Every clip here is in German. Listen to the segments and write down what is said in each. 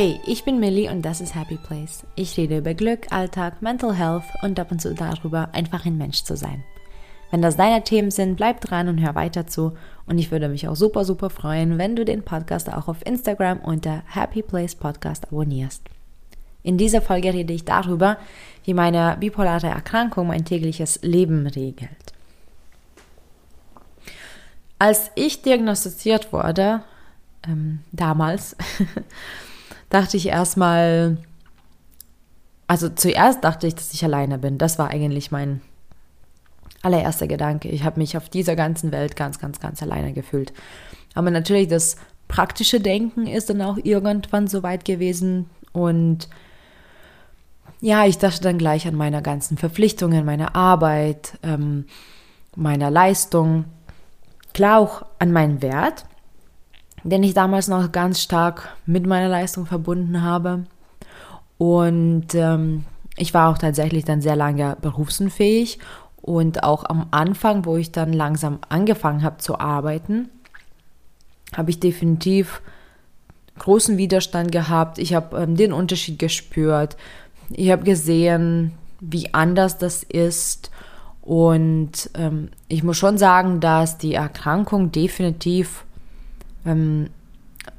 Hey, ich bin Millie und das ist Happy Place. Ich rede über Glück, Alltag, Mental Health und ab und zu darüber, einfach ein Mensch zu sein. Wenn das deine Themen sind, bleib dran und hör weiter zu. Und ich würde mich auch super, super freuen, wenn du den Podcast auch auf Instagram unter Happy Place Podcast abonnierst. In dieser Folge rede ich darüber, wie meine bipolare Erkrankung mein tägliches Leben regelt. Als ich diagnostiziert wurde, ähm, damals, dachte ich erstmal, also zuerst dachte ich, dass ich alleine bin. Das war eigentlich mein allererster Gedanke. Ich habe mich auf dieser ganzen Welt ganz, ganz, ganz alleine gefühlt. Aber natürlich das praktische Denken ist dann auch irgendwann so weit gewesen und ja, ich dachte dann gleich an meine ganzen Verpflichtungen, meine Arbeit, ähm, meiner Leistung, klar auch an meinen Wert den ich damals noch ganz stark mit meiner Leistung verbunden habe. Und ähm, ich war auch tatsächlich dann sehr lange berufsunfähig und auch am Anfang, wo ich dann langsam angefangen habe zu arbeiten, habe ich definitiv großen Widerstand gehabt. Ich habe ähm, den Unterschied gespürt. Ich habe gesehen, wie anders das ist. Und ähm, ich muss schon sagen, dass die Erkrankung definitiv ähm,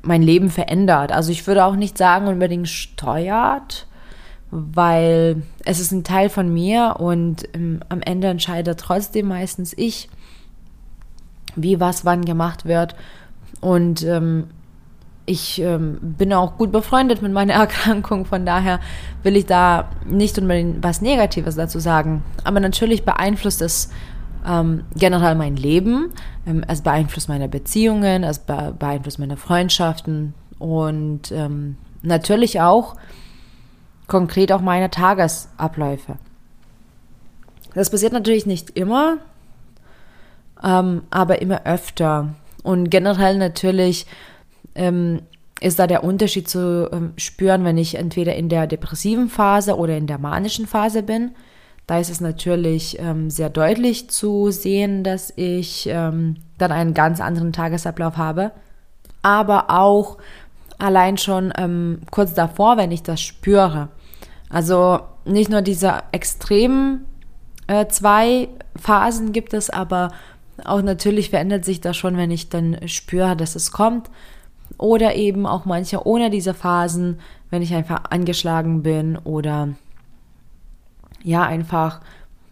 mein Leben verändert. Also ich würde auch nicht sagen unbedingt steuert, weil es ist ein Teil von mir und ähm, am Ende entscheidet trotzdem meistens ich, wie was wann gemacht wird. Und ähm, ich ähm, bin auch gut befreundet mit meiner Erkrankung, von daher will ich da nicht unbedingt was Negatives dazu sagen. Aber natürlich beeinflusst es ähm, generell mein Leben. Ähm, es beeinflusst meine Beziehungen, es be beeinflusst meine Freundschaften und ähm, natürlich auch konkret auch meine Tagesabläufe. Das passiert natürlich nicht immer, ähm, aber immer öfter. Und generell natürlich ähm, ist da der Unterschied zu ähm, spüren, wenn ich entweder in der depressiven Phase oder in der manischen Phase bin. Da ist es natürlich ähm, sehr deutlich zu sehen, dass ich ähm, dann einen ganz anderen Tagesablauf habe. Aber auch allein schon ähm, kurz davor, wenn ich das spüre. Also nicht nur diese extremen äh, zwei Phasen gibt es, aber auch natürlich verändert sich das schon, wenn ich dann spüre, dass es kommt. Oder eben auch manche ohne diese Phasen, wenn ich einfach angeschlagen bin oder ja einfach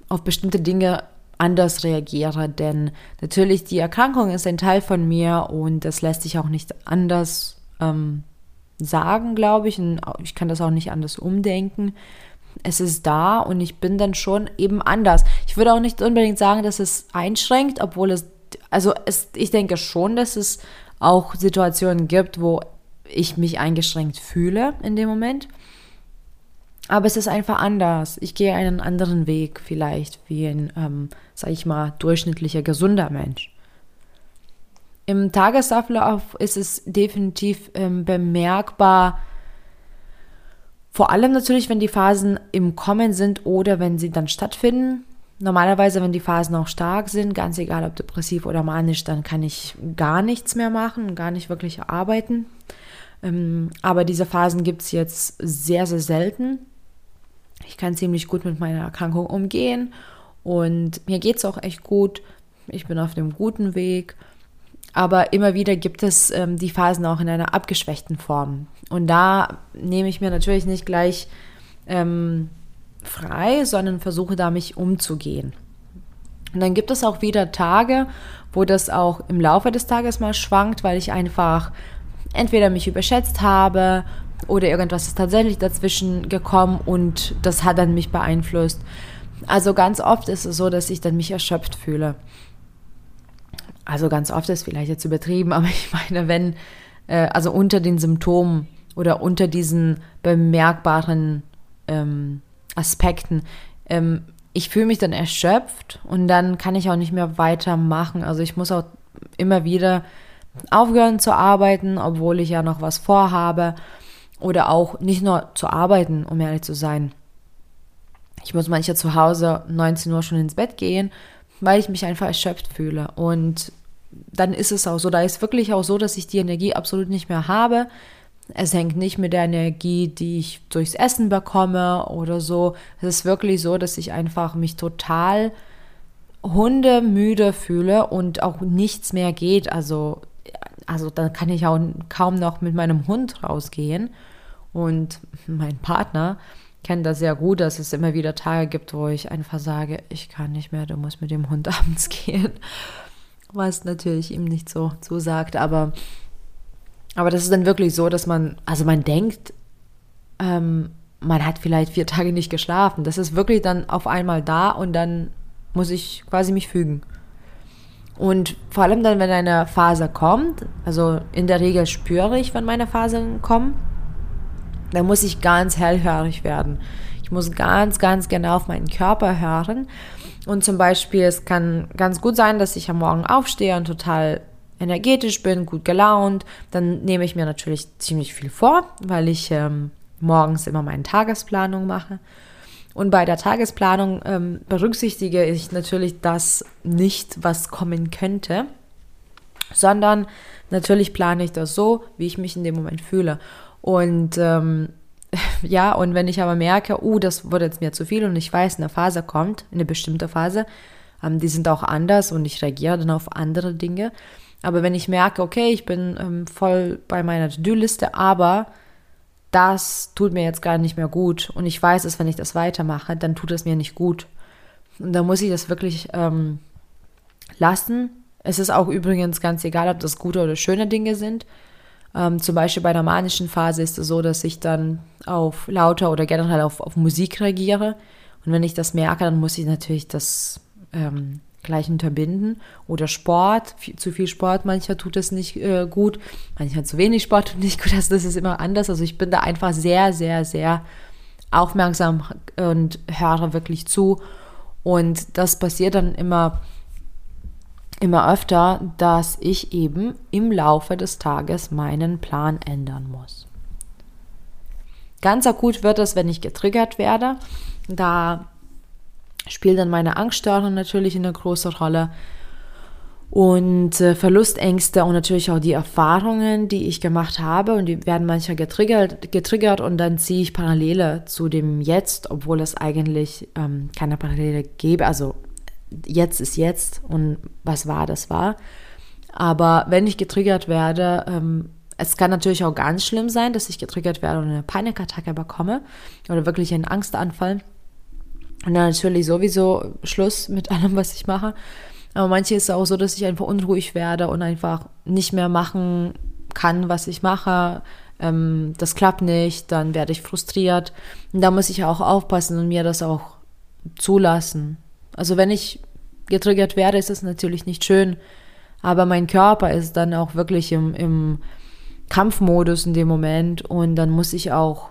auf bestimmte Dinge anders reagiere. Denn natürlich die Erkrankung ist ein Teil von mir und das lässt sich auch nicht anders ähm, sagen, glaube ich. Und ich kann das auch nicht anders umdenken. Es ist da und ich bin dann schon eben anders. Ich würde auch nicht unbedingt sagen, dass es einschränkt, obwohl es, also es, ich denke schon, dass es auch Situationen gibt, wo ich mich eingeschränkt fühle in dem Moment. Aber es ist einfach anders. Ich gehe einen anderen Weg vielleicht wie ein, ähm, sag ich mal, durchschnittlicher, gesunder Mensch. Im Tagesablauf ist es definitiv ähm, bemerkbar, vor allem natürlich, wenn die Phasen im Kommen sind oder wenn sie dann stattfinden. Normalerweise, wenn die Phasen auch stark sind, ganz egal ob depressiv oder manisch, dann kann ich gar nichts mehr machen, gar nicht wirklich arbeiten. Ähm, aber diese Phasen gibt es jetzt sehr, sehr selten. Ich kann ziemlich gut mit meiner Erkrankung umgehen und mir geht es auch echt gut. Ich bin auf dem guten Weg. Aber immer wieder gibt es ähm, die Phasen auch in einer abgeschwächten Form. Und da nehme ich mir natürlich nicht gleich ähm, frei, sondern versuche da mich umzugehen. Und dann gibt es auch wieder Tage, wo das auch im Laufe des Tages mal schwankt, weil ich einfach entweder mich überschätzt habe oder irgendwas ist tatsächlich dazwischen gekommen und das hat dann mich beeinflusst. Also ganz oft ist es so, dass ich dann mich erschöpft fühle. Also ganz oft ist vielleicht jetzt übertrieben, aber ich meine, wenn, äh, also unter den Symptomen oder unter diesen bemerkbaren ähm, Aspekten, ähm, ich fühle mich dann erschöpft und dann kann ich auch nicht mehr weitermachen. Also ich muss auch immer wieder aufhören zu arbeiten, obwohl ich ja noch was vorhabe. Oder auch nicht nur zu arbeiten, um ehrlich zu sein. Ich muss manchmal zu Hause 19 Uhr schon ins Bett gehen, weil ich mich einfach erschöpft fühle. Und dann ist es auch so. Da ist wirklich auch so, dass ich die Energie absolut nicht mehr habe. Es hängt nicht mit der Energie, die ich durchs Essen bekomme oder so. Es ist wirklich so, dass ich einfach mich total hundemüde fühle und auch nichts mehr geht. Also, also dann kann ich auch kaum noch mit meinem Hund rausgehen. Und mein Partner kennt das sehr gut, dass es immer wieder Tage gibt, wo ich einfach sage, ich kann nicht mehr, du musst mit dem Hund abends gehen. Was natürlich ihm nicht so zusagt, aber, aber das ist dann wirklich so, dass man, also man denkt, ähm, man hat vielleicht vier Tage nicht geschlafen. Das ist wirklich dann auf einmal da und dann muss ich quasi mich fügen. Und vor allem dann, wenn eine Phase kommt, also in der Regel spüre ich, wenn meine Phasen kommen, da muss ich ganz hellhörig werden. Ich muss ganz, ganz genau auf meinen Körper hören. Und zum Beispiel, es kann ganz gut sein, dass ich am Morgen aufstehe und total energetisch bin, gut gelaunt. Dann nehme ich mir natürlich ziemlich viel vor, weil ich ähm, morgens immer meine Tagesplanung mache. Und bei der Tagesplanung ähm, berücksichtige ich natürlich das nicht, was kommen könnte, sondern natürlich plane ich das so, wie ich mich in dem Moment fühle. Und ähm, ja, und wenn ich aber merke, oh, das wurde jetzt mir zu viel und ich weiß, eine Phase kommt, eine bestimmte Phase, ähm, die sind auch anders und ich reagiere dann auf andere Dinge. Aber wenn ich merke, okay, ich bin ähm, voll bei meiner To-Do-Liste, aber das tut mir jetzt gar nicht mehr gut und ich weiß dass wenn ich das weitermache, dann tut es mir nicht gut. Und da muss ich das wirklich ähm, lassen. Es ist auch übrigens ganz egal, ob das gute oder schöne Dinge sind. Ähm, zum Beispiel bei der manischen Phase ist es so, dass ich dann auf lauter oder generell auf, auf Musik reagiere. Und wenn ich das merke, dann muss ich natürlich das ähm, gleich unterbinden. Oder Sport, viel, zu viel Sport, mancher tut es nicht äh, gut, mancher zu wenig Sport tut nicht gut. Also das ist immer anders. Also ich bin da einfach sehr, sehr, sehr aufmerksam und höre wirklich zu. Und das passiert dann immer immer öfter, dass ich eben im Laufe des Tages meinen Plan ändern muss. Ganz akut wird es, wenn ich getriggert werde. Da spielt dann meine Angststörung natürlich eine große Rolle und äh, Verlustängste und natürlich auch die Erfahrungen, die ich gemacht habe und die werden manchmal getriggert, getriggert und dann ziehe ich Parallele zu dem Jetzt, obwohl es eigentlich ähm, keine Parallele gäbe. Also jetzt ist jetzt und was war, das war. Aber wenn ich getriggert werde, ähm, es kann natürlich auch ganz schlimm sein, dass ich getriggert werde und eine Panikattacke bekomme oder wirklich einen Angstanfall. Und dann natürlich sowieso Schluss mit allem, was ich mache. Aber manche ist es auch so, dass ich einfach unruhig werde und einfach nicht mehr machen kann, was ich mache. Ähm, das klappt nicht, dann werde ich frustriert. Und da muss ich auch aufpassen und mir das auch zulassen. Also wenn ich getriggert werde, ist es natürlich nicht schön, aber mein Körper ist dann auch wirklich im, im Kampfmodus in dem Moment und dann muss ich auch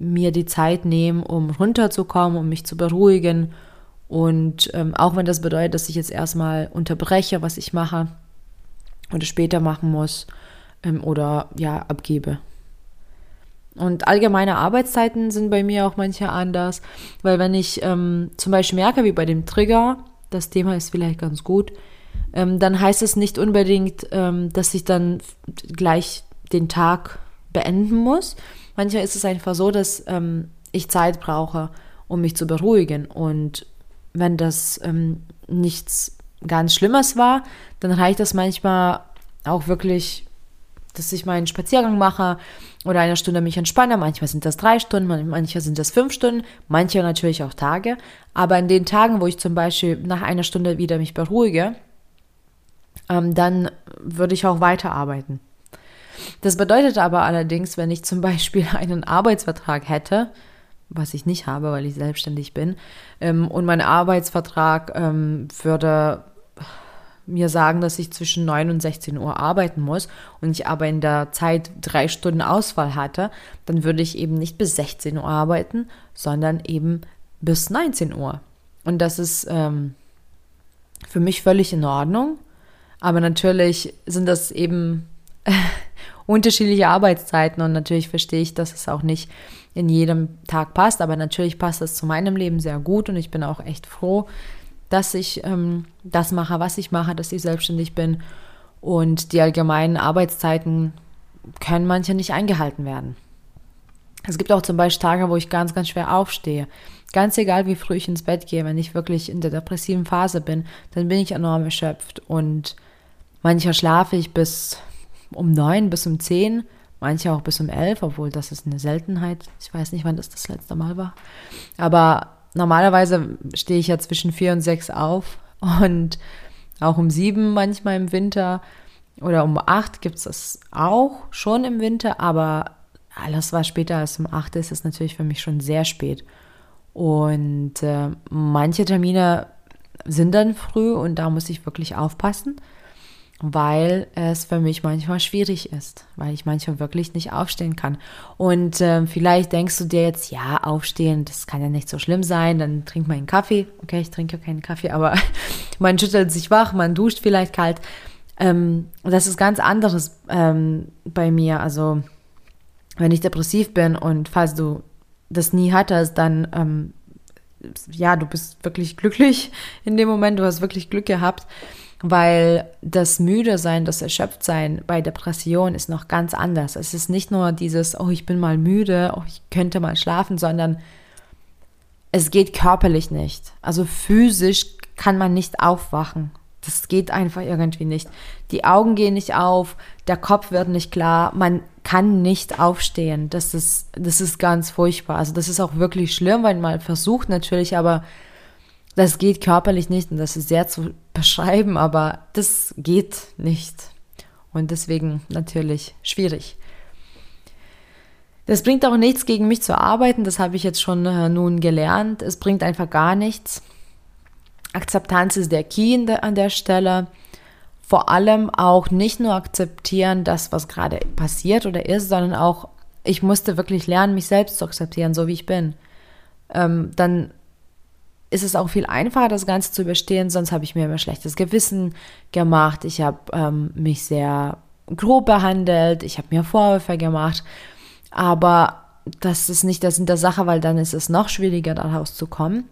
mir die Zeit nehmen, um runterzukommen, um mich zu beruhigen. Und ähm, auch wenn das bedeutet, dass ich jetzt erstmal unterbreche, was ich mache oder später machen muss ähm, oder ja, abgebe. Und allgemeine Arbeitszeiten sind bei mir auch manche anders, weil wenn ich ähm, zum Beispiel merke, wie bei dem Trigger, das Thema ist vielleicht ganz gut, ähm, dann heißt es nicht unbedingt, ähm, dass ich dann gleich den Tag beenden muss. Manchmal ist es einfach so, dass ähm, ich Zeit brauche, um mich zu beruhigen. Und wenn das ähm, nichts ganz Schlimmes war, dann reicht das manchmal auch wirklich dass ich meinen Spaziergang mache oder eine Stunde mich entspanne. Manchmal sind das drei Stunden, manchmal sind das fünf Stunden, manche natürlich auch Tage. Aber in den Tagen, wo ich zum Beispiel nach einer Stunde wieder mich beruhige, ähm, dann würde ich auch weiterarbeiten. Das bedeutet aber allerdings, wenn ich zum Beispiel einen Arbeitsvertrag hätte, was ich nicht habe, weil ich selbstständig bin, ähm, und mein Arbeitsvertrag ähm, würde mir sagen, dass ich zwischen 9 und 16 Uhr arbeiten muss und ich aber in der Zeit drei Stunden Ausfall hatte, dann würde ich eben nicht bis 16 Uhr arbeiten, sondern eben bis 19 Uhr. Und das ist ähm, für mich völlig in Ordnung. Aber natürlich sind das eben unterschiedliche Arbeitszeiten und natürlich verstehe ich, dass es auch nicht in jedem Tag passt. Aber natürlich passt das zu meinem Leben sehr gut und ich bin auch echt froh, dass ich ähm, das mache, was ich mache, dass ich selbstständig bin. Und die allgemeinen Arbeitszeiten können manche nicht eingehalten werden. Es gibt auch zum Beispiel Tage, wo ich ganz, ganz schwer aufstehe. Ganz egal, wie früh ich ins Bett gehe, wenn ich wirklich in der depressiven Phase bin, dann bin ich enorm erschöpft. Und mancher schlafe ich bis um neun, bis um zehn, manche auch bis um elf, obwohl das ist eine Seltenheit. Ich weiß nicht, wann das das letzte Mal war. Aber normalerweise stehe ich ja zwischen vier und sechs auf und auch um sieben manchmal im Winter oder um acht gibt es das auch schon im Winter, aber alles, was später als um acht ist, ist natürlich für mich schon sehr spät. Und äh, manche Termine sind dann früh und da muss ich wirklich aufpassen, weil es für mich manchmal schwierig ist, weil ich manchmal wirklich nicht aufstehen kann. Und äh, vielleicht denkst du dir jetzt, ja, aufstehen, das kann ja nicht so schlimm sein, dann trink mal einen Kaffee. Okay, ich trinke keinen Kaffee, aber man schüttelt sich wach, man duscht vielleicht kalt. Ähm, das ist ganz anderes ähm, bei mir. Also wenn ich depressiv bin und falls du das nie hattest, dann ähm, ja, du bist wirklich glücklich in dem Moment, du hast wirklich Glück gehabt, weil das müde sein, das erschöpft sein bei Depression ist noch ganz anders. Es ist nicht nur dieses, oh, ich bin mal müde, oh, ich könnte mal schlafen, sondern es geht körperlich nicht. Also physisch kann man nicht aufwachen. Das geht einfach irgendwie nicht. Die Augen gehen nicht auf, der Kopf wird nicht klar, man kann nicht aufstehen. Das ist, das ist ganz furchtbar. Also das ist auch wirklich schlimm, weil man versucht natürlich, aber das geht körperlich nicht und das ist sehr zu beschreiben, aber das geht nicht. Und deswegen natürlich schwierig. Das bringt auch nichts, gegen mich zu arbeiten. Das habe ich jetzt schon äh, nun gelernt. Es bringt einfach gar nichts. Akzeptanz ist der Key der, an der Stelle. Vor allem auch nicht nur akzeptieren, das, was gerade passiert oder ist, sondern auch, ich musste wirklich lernen, mich selbst zu akzeptieren, so wie ich bin. Ähm, dann ist es auch viel einfacher, das Ganze zu überstehen, sonst habe ich mir immer schlechtes Gewissen gemacht. Ich habe ähm, mich sehr grob behandelt, ich habe mir Vorwürfe gemacht, aber das ist nicht der Sinn der Sache, weil dann ist es noch schwieriger, daraus zu kommen.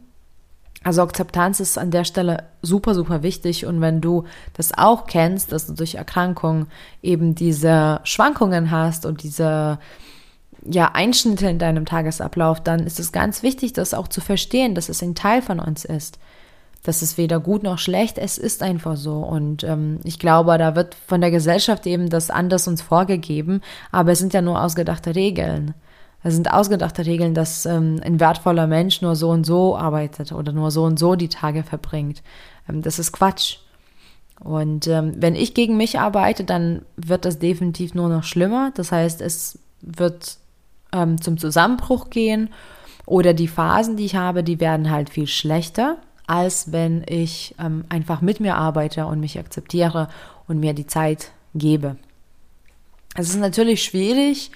Also Akzeptanz ist an der Stelle super, super wichtig. Und wenn du das auch kennst, dass du durch Erkrankung eben diese Schwankungen hast und diese ja, Einschnitte in deinem Tagesablauf, dann ist es ganz wichtig, das auch zu verstehen, dass es ein Teil von uns ist. Das ist weder gut noch schlecht, es ist einfach so. Und ähm, ich glaube, da wird von der Gesellschaft eben das anders uns vorgegeben, aber es sind ja nur ausgedachte Regeln. Es sind ausgedachte Regeln, dass ähm, ein wertvoller Mensch nur so und so arbeitet oder nur so und so die Tage verbringt. Ähm, das ist Quatsch. Und ähm, wenn ich gegen mich arbeite, dann wird das definitiv nur noch schlimmer. Das heißt, es wird ähm, zum Zusammenbruch gehen oder die Phasen, die ich habe, die werden halt viel schlechter, als wenn ich ähm, einfach mit mir arbeite und mich akzeptiere und mir die Zeit gebe. Es ist natürlich schwierig,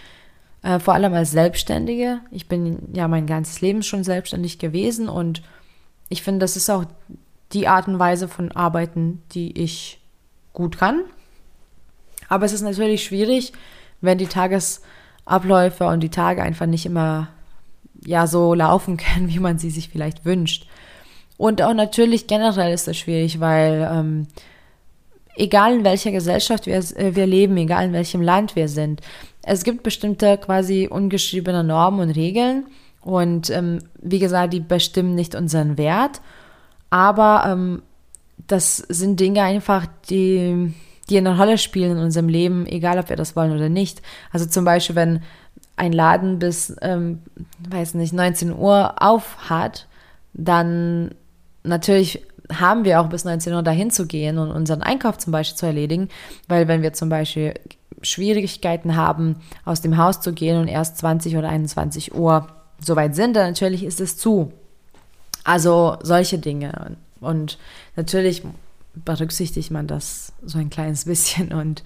äh, vor allem als Selbstständige. Ich bin ja mein ganzes Leben schon selbstständig gewesen und ich finde, das ist auch die Art und Weise von Arbeiten, die ich gut kann. Aber es ist natürlich schwierig, wenn die Tagesabläufe und die Tage einfach nicht immer ja so laufen können, wie man sie sich vielleicht wünscht. Und auch natürlich generell ist das schwierig, weil ähm, egal in welcher Gesellschaft wir, äh, wir leben, egal in welchem Land wir sind, es gibt bestimmte quasi ungeschriebene Normen und Regeln und ähm, wie gesagt, die bestimmen nicht unseren Wert, aber ähm, das sind Dinge einfach, die, die eine Rolle spielen in unserem Leben, egal ob wir das wollen oder nicht. Also zum Beispiel, wenn ein Laden bis, ähm, weiß nicht, 19 Uhr auf hat, dann natürlich haben wir auch bis 19 Uhr dahin zu gehen und unseren Einkauf zum Beispiel zu erledigen, weil wenn wir zum Beispiel Schwierigkeiten haben, aus dem Haus zu gehen und erst 20 oder 21 Uhr soweit sind, dann natürlich ist es zu. Also solche Dinge. Und natürlich berücksichtigt man das so ein kleines bisschen. Und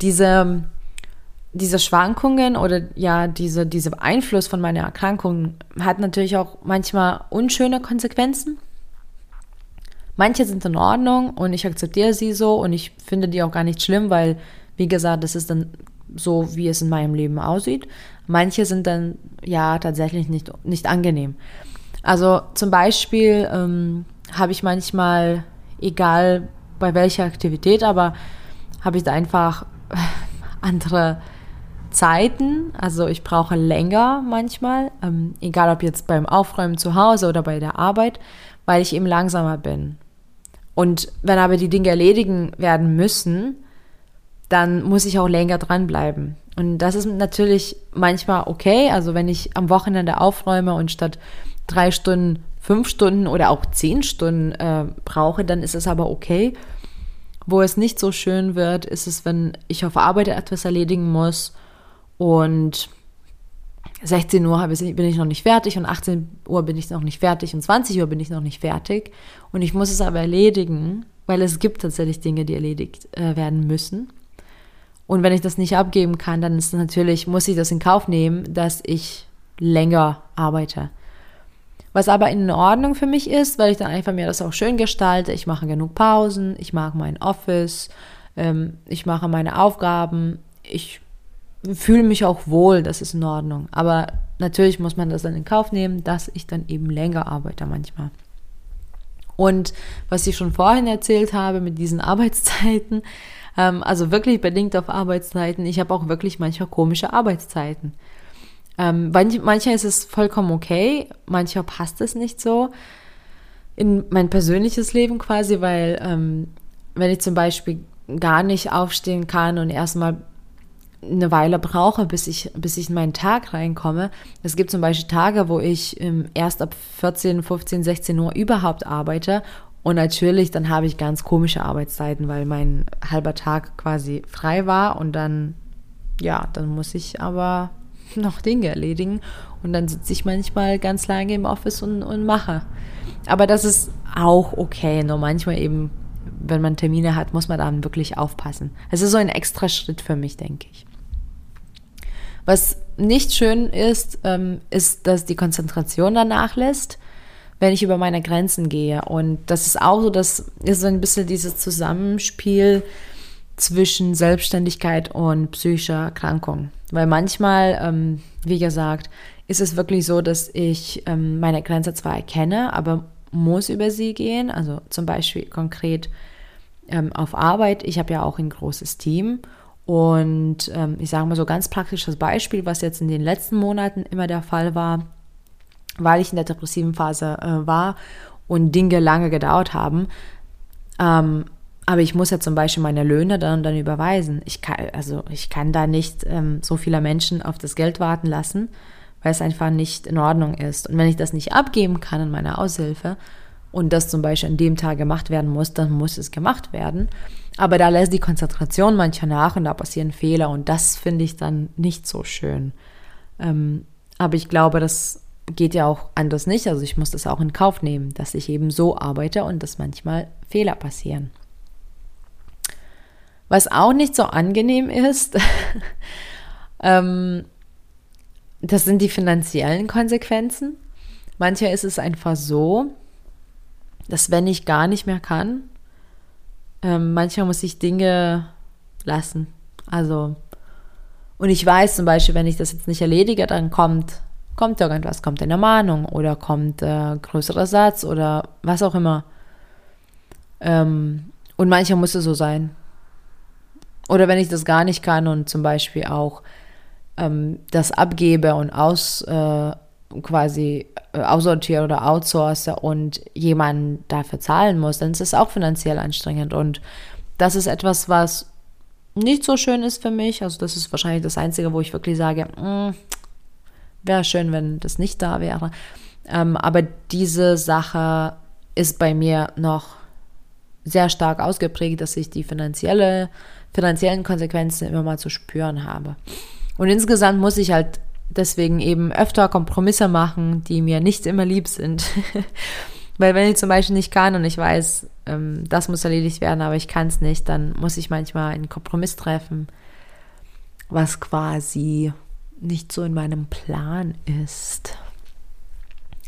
diese, diese Schwankungen oder ja, diese, dieser Einfluss von meiner Erkrankung hat natürlich auch manchmal unschöne Konsequenzen. Manche sind in Ordnung und ich akzeptiere sie so und ich finde die auch gar nicht schlimm, weil wie gesagt, das ist dann so, wie es in meinem Leben aussieht. Manche sind dann ja tatsächlich nicht, nicht angenehm. Also zum Beispiel ähm, habe ich manchmal, egal bei welcher Aktivität, aber habe ich da einfach andere Zeiten, also ich brauche länger manchmal, ähm, egal ob jetzt beim Aufräumen zu Hause oder bei der Arbeit, weil ich eben langsamer bin. Und wenn aber die Dinge erledigen werden müssen, dann muss ich auch länger dranbleiben. Und das ist natürlich manchmal okay. Also wenn ich am Wochenende aufräume und statt drei Stunden fünf Stunden oder auch zehn Stunden äh, brauche, dann ist es aber okay. Wo es nicht so schön wird, ist es, wenn ich auf Arbeit etwas erledigen muss und 16 Uhr bin ich noch nicht fertig und 18 Uhr bin ich noch nicht fertig und 20 Uhr bin ich noch nicht fertig und ich muss es aber erledigen, weil es gibt tatsächlich Dinge, die erledigt äh, werden müssen. Und wenn ich das nicht abgeben kann, dann ist natürlich, muss ich das in Kauf nehmen, dass ich länger arbeite. Was aber in Ordnung für mich ist, weil ich dann einfach mir das auch schön gestalte. Ich mache genug Pausen, ich mache mein Office, ähm, ich mache meine Aufgaben, ich fühle mich auch wohl, das ist in Ordnung. Aber natürlich muss man das dann in Kauf nehmen, dass ich dann eben länger arbeite manchmal. Und was ich schon vorhin erzählt habe mit diesen Arbeitszeiten, ähm, also wirklich bedingt auf Arbeitszeiten, ich habe auch wirklich manchmal komische Arbeitszeiten. Ähm, manch, mancher ist es vollkommen okay, mancher passt es nicht so in mein persönliches Leben quasi, weil ähm, wenn ich zum Beispiel gar nicht aufstehen kann und erstmal eine Weile brauche, bis ich, bis ich in meinen Tag reinkomme. Es gibt zum Beispiel Tage, wo ich ähm, erst ab 14, 15, 16 Uhr überhaupt arbeite. Und natürlich, dann habe ich ganz komische Arbeitszeiten, weil mein halber Tag quasi frei war und dann, ja, dann muss ich aber noch Dinge erledigen. Und dann sitze ich manchmal ganz lange im Office und, und mache. Aber das ist auch okay. Nur manchmal eben, wenn man Termine hat, muss man dann wirklich aufpassen. Es ist so ein extra Schritt für mich, denke ich. Was nicht schön ist, ähm, ist, dass die Konzentration danach lässt, wenn ich über meine Grenzen gehe. Und das ist auch so, das ist so ein bisschen dieses Zusammenspiel zwischen Selbstständigkeit und psychischer Erkrankung. Weil manchmal, ähm, wie gesagt, ist es wirklich so, dass ich ähm, meine Grenze zwar erkenne, aber muss über sie gehen. Also zum Beispiel konkret ähm, auf Arbeit. Ich habe ja auch ein großes Team und ähm, ich sage mal so ganz praktisches Beispiel, was jetzt in den letzten Monaten immer der Fall war, weil ich in der depressiven Phase äh, war und Dinge lange gedauert haben. Aber ich muss ja zum Beispiel meine Löhne dann, dann überweisen. Ich kann, also ich kann da nicht ähm, so viele Menschen auf das Geld warten lassen, weil es einfach nicht in Ordnung ist. Und wenn ich das nicht abgeben kann in meiner Aushilfe und das zum Beispiel an dem Tag gemacht werden muss, dann muss es gemacht werden. Aber da lässt die Konzentration mancher nach und da passieren Fehler und das finde ich dann nicht so schön. Ähm, aber ich glaube, das geht ja auch anders nicht. Also ich muss das auch in Kauf nehmen, dass ich eben so arbeite und dass manchmal Fehler passieren. Was auch nicht so angenehm ist, ähm, das sind die finanziellen Konsequenzen. Manchmal ist es einfach so, dass wenn ich gar nicht mehr kann, ähm, manchmal muss ich Dinge lassen. Also, und ich weiß zum Beispiel, wenn ich das jetzt nicht erledige, dann kommt, kommt irgendwas, kommt eine Mahnung oder kommt äh, größerer Satz oder was auch immer. Ähm, und manchmal muss es so sein. Oder wenn ich das gar nicht kann und zum Beispiel auch ähm, das abgebe und aus äh, quasi äh, aussortiere oder outsource und jemanden dafür zahlen muss, dann ist es auch finanziell anstrengend. Und das ist etwas, was nicht so schön ist für mich. Also das ist wahrscheinlich das Einzige, wo ich wirklich sage, mm, wäre schön, wenn das nicht da wäre. Ähm, aber diese Sache ist bei mir noch sehr stark ausgeprägt, dass ich die finanzielle, finanziellen Konsequenzen immer mal zu spüren habe. Und insgesamt muss ich halt deswegen eben öfter Kompromisse machen, die mir nicht immer lieb sind. Weil wenn ich zum Beispiel nicht kann und ich weiß, ähm, das muss erledigt werden, aber ich kann es nicht, dann muss ich manchmal einen Kompromiss treffen, was quasi nicht so in meinem Plan ist.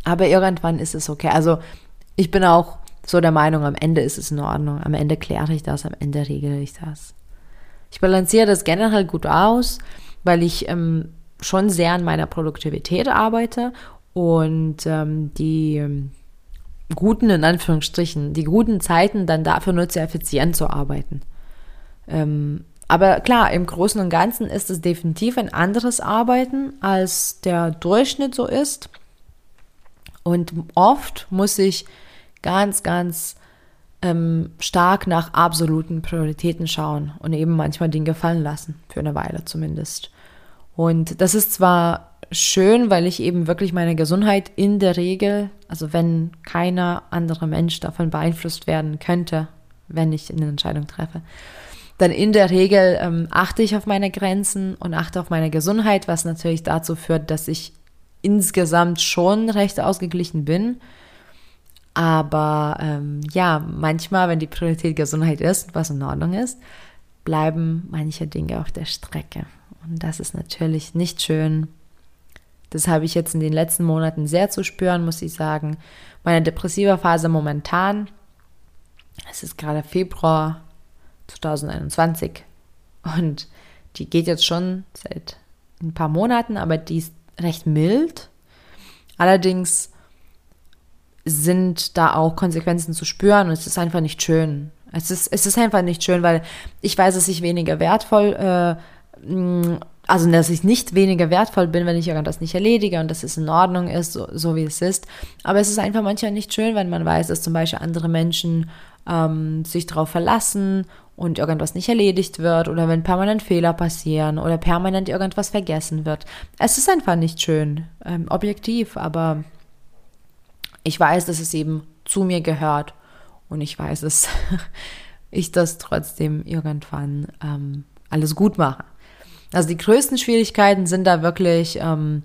Aber irgendwann ist es okay. Also ich bin auch so der Meinung, am Ende ist es in Ordnung. Am Ende kläre ich das, am Ende regle ich das. Ich balanciere das generell gut aus, weil ich ähm, schon sehr an meiner Produktivität arbeite und ähm, die ähm, guten, in Anführungsstrichen, die guten Zeiten dann dafür nutze, effizient zu arbeiten. Ähm, aber klar, im Großen und Ganzen ist es definitiv ein anderes Arbeiten, als der Durchschnitt so ist. Und oft muss ich ganz, ganz ähm, stark nach absoluten Prioritäten schauen und eben manchmal Dinge fallen lassen, für eine Weile zumindest. Und das ist zwar schön, weil ich eben wirklich meine Gesundheit in der Regel, also wenn keiner andere Mensch davon beeinflusst werden könnte, wenn ich eine Entscheidung treffe, dann in der Regel ähm, achte ich auf meine Grenzen und achte auf meine Gesundheit, was natürlich dazu führt, dass ich insgesamt schon recht ausgeglichen bin. Aber ähm, ja, manchmal, wenn die Priorität Gesundheit ist, was in Ordnung ist, bleiben manche Dinge auf der Strecke. Und das ist natürlich nicht schön. Das habe ich jetzt in den letzten Monaten sehr zu spüren, muss ich sagen. Meine depressive Phase momentan, es ist gerade Februar 2021 und die geht jetzt schon seit ein paar Monaten, aber die ist recht mild. Allerdings sind da auch Konsequenzen zu spüren und es ist einfach nicht schön. Es ist, es ist einfach nicht schön, weil ich weiß, dass ich weniger wertvoll, äh, also dass ich nicht weniger wertvoll bin, wenn ich irgendwas nicht erledige und dass es in Ordnung ist, so, so wie es ist. Aber es ist einfach manchmal nicht schön, wenn man weiß, dass zum Beispiel andere Menschen ähm, sich darauf verlassen und irgendwas nicht erledigt wird oder wenn permanent Fehler passieren oder permanent irgendwas vergessen wird. Es ist einfach nicht schön, ähm, objektiv, aber ich weiß, dass es eben zu mir gehört und ich weiß, dass ich das trotzdem irgendwann ähm, alles gut mache. Also die größten Schwierigkeiten sind da wirklich ähm,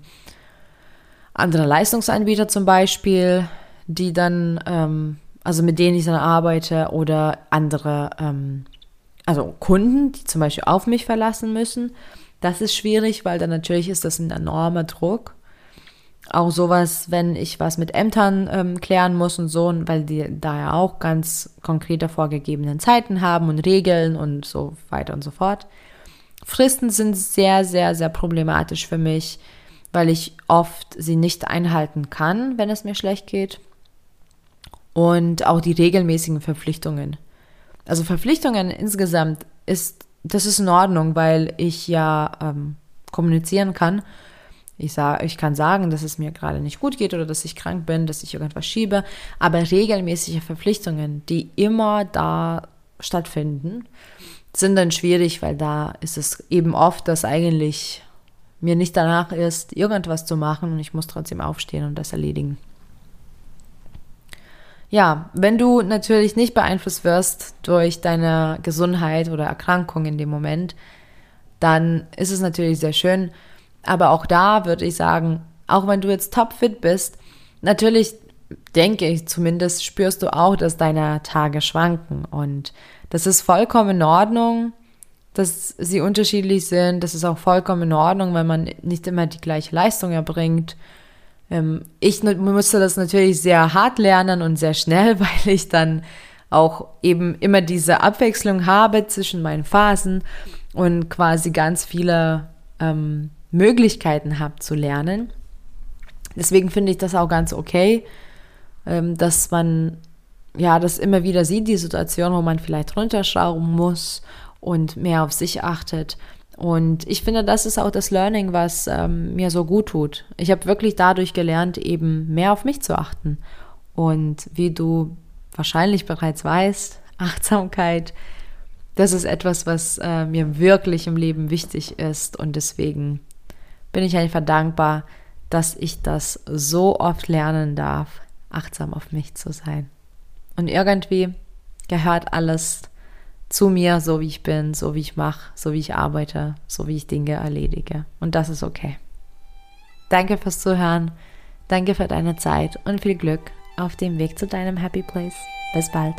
andere Leistungsanbieter zum Beispiel, die dann, ähm, also mit denen ich dann arbeite oder andere, ähm, also Kunden, die zum Beispiel auf mich verlassen müssen. Das ist schwierig, weil dann natürlich ist das ein enormer Druck. Auch sowas, wenn ich was mit Ämtern ähm, klären muss und so, weil die da ja auch ganz konkrete vorgegebenen Zeiten haben und Regeln und so weiter und so fort. Fristen sind sehr, sehr, sehr problematisch für mich, weil ich oft sie nicht einhalten kann, wenn es mir schlecht geht. Und auch die regelmäßigen Verpflichtungen. Also Verpflichtungen insgesamt ist, das ist in Ordnung, weil ich ja ähm, kommunizieren kann ich, sag, ich kann sagen, dass es mir gerade nicht gut geht oder dass ich krank bin, dass ich irgendwas schiebe, aber regelmäßige Verpflichtungen, die immer da stattfinden, sind dann schwierig, weil da ist es eben oft, dass eigentlich mir nicht danach ist, irgendwas zu machen und ich muss trotzdem aufstehen und das erledigen. Ja, wenn du natürlich nicht beeinflusst wirst durch deine Gesundheit oder Erkrankung in dem Moment, dann ist es natürlich sehr schön, aber auch da würde ich sagen, auch wenn du jetzt topfit bist, natürlich denke ich zumindest, spürst du auch, dass deine Tage schwanken. Und das ist vollkommen in Ordnung, dass sie unterschiedlich sind. Das ist auch vollkommen in Ordnung, wenn man nicht immer die gleiche Leistung erbringt. Ähm, ich musste das natürlich sehr hart lernen und sehr schnell, weil ich dann auch eben immer diese Abwechslung habe zwischen meinen Phasen und quasi ganz viele ähm, Möglichkeiten habe zu lernen. Deswegen finde ich das auch ganz okay, ähm, dass man ja das immer wieder sieht, die Situation, wo man vielleicht runterschrauben muss und mehr auf sich achtet. Und ich finde, das ist auch das Learning, was ähm, mir so gut tut. Ich habe wirklich dadurch gelernt, eben mehr auf mich zu achten. Und wie du wahrscheinlich bereits weißt, Achtsamkeit, das ist etwas, was äh, mir wirklich im Leben wichtig ist. Und deswegen bin ich einfach dankbar, dass ich das so oft lernen darf, achtsam auf mich zu sein. Und irgendwie gehört alles zu mir, so wie ich bin, so wie ich mache, so wie ich arbeite, so wie ich Dinge erledige. Und das ist okay. Danke fürs Zuhören, danke für deine Zeit und viel Glück auf dem Weg zu deinem Happy Place. Bis bald.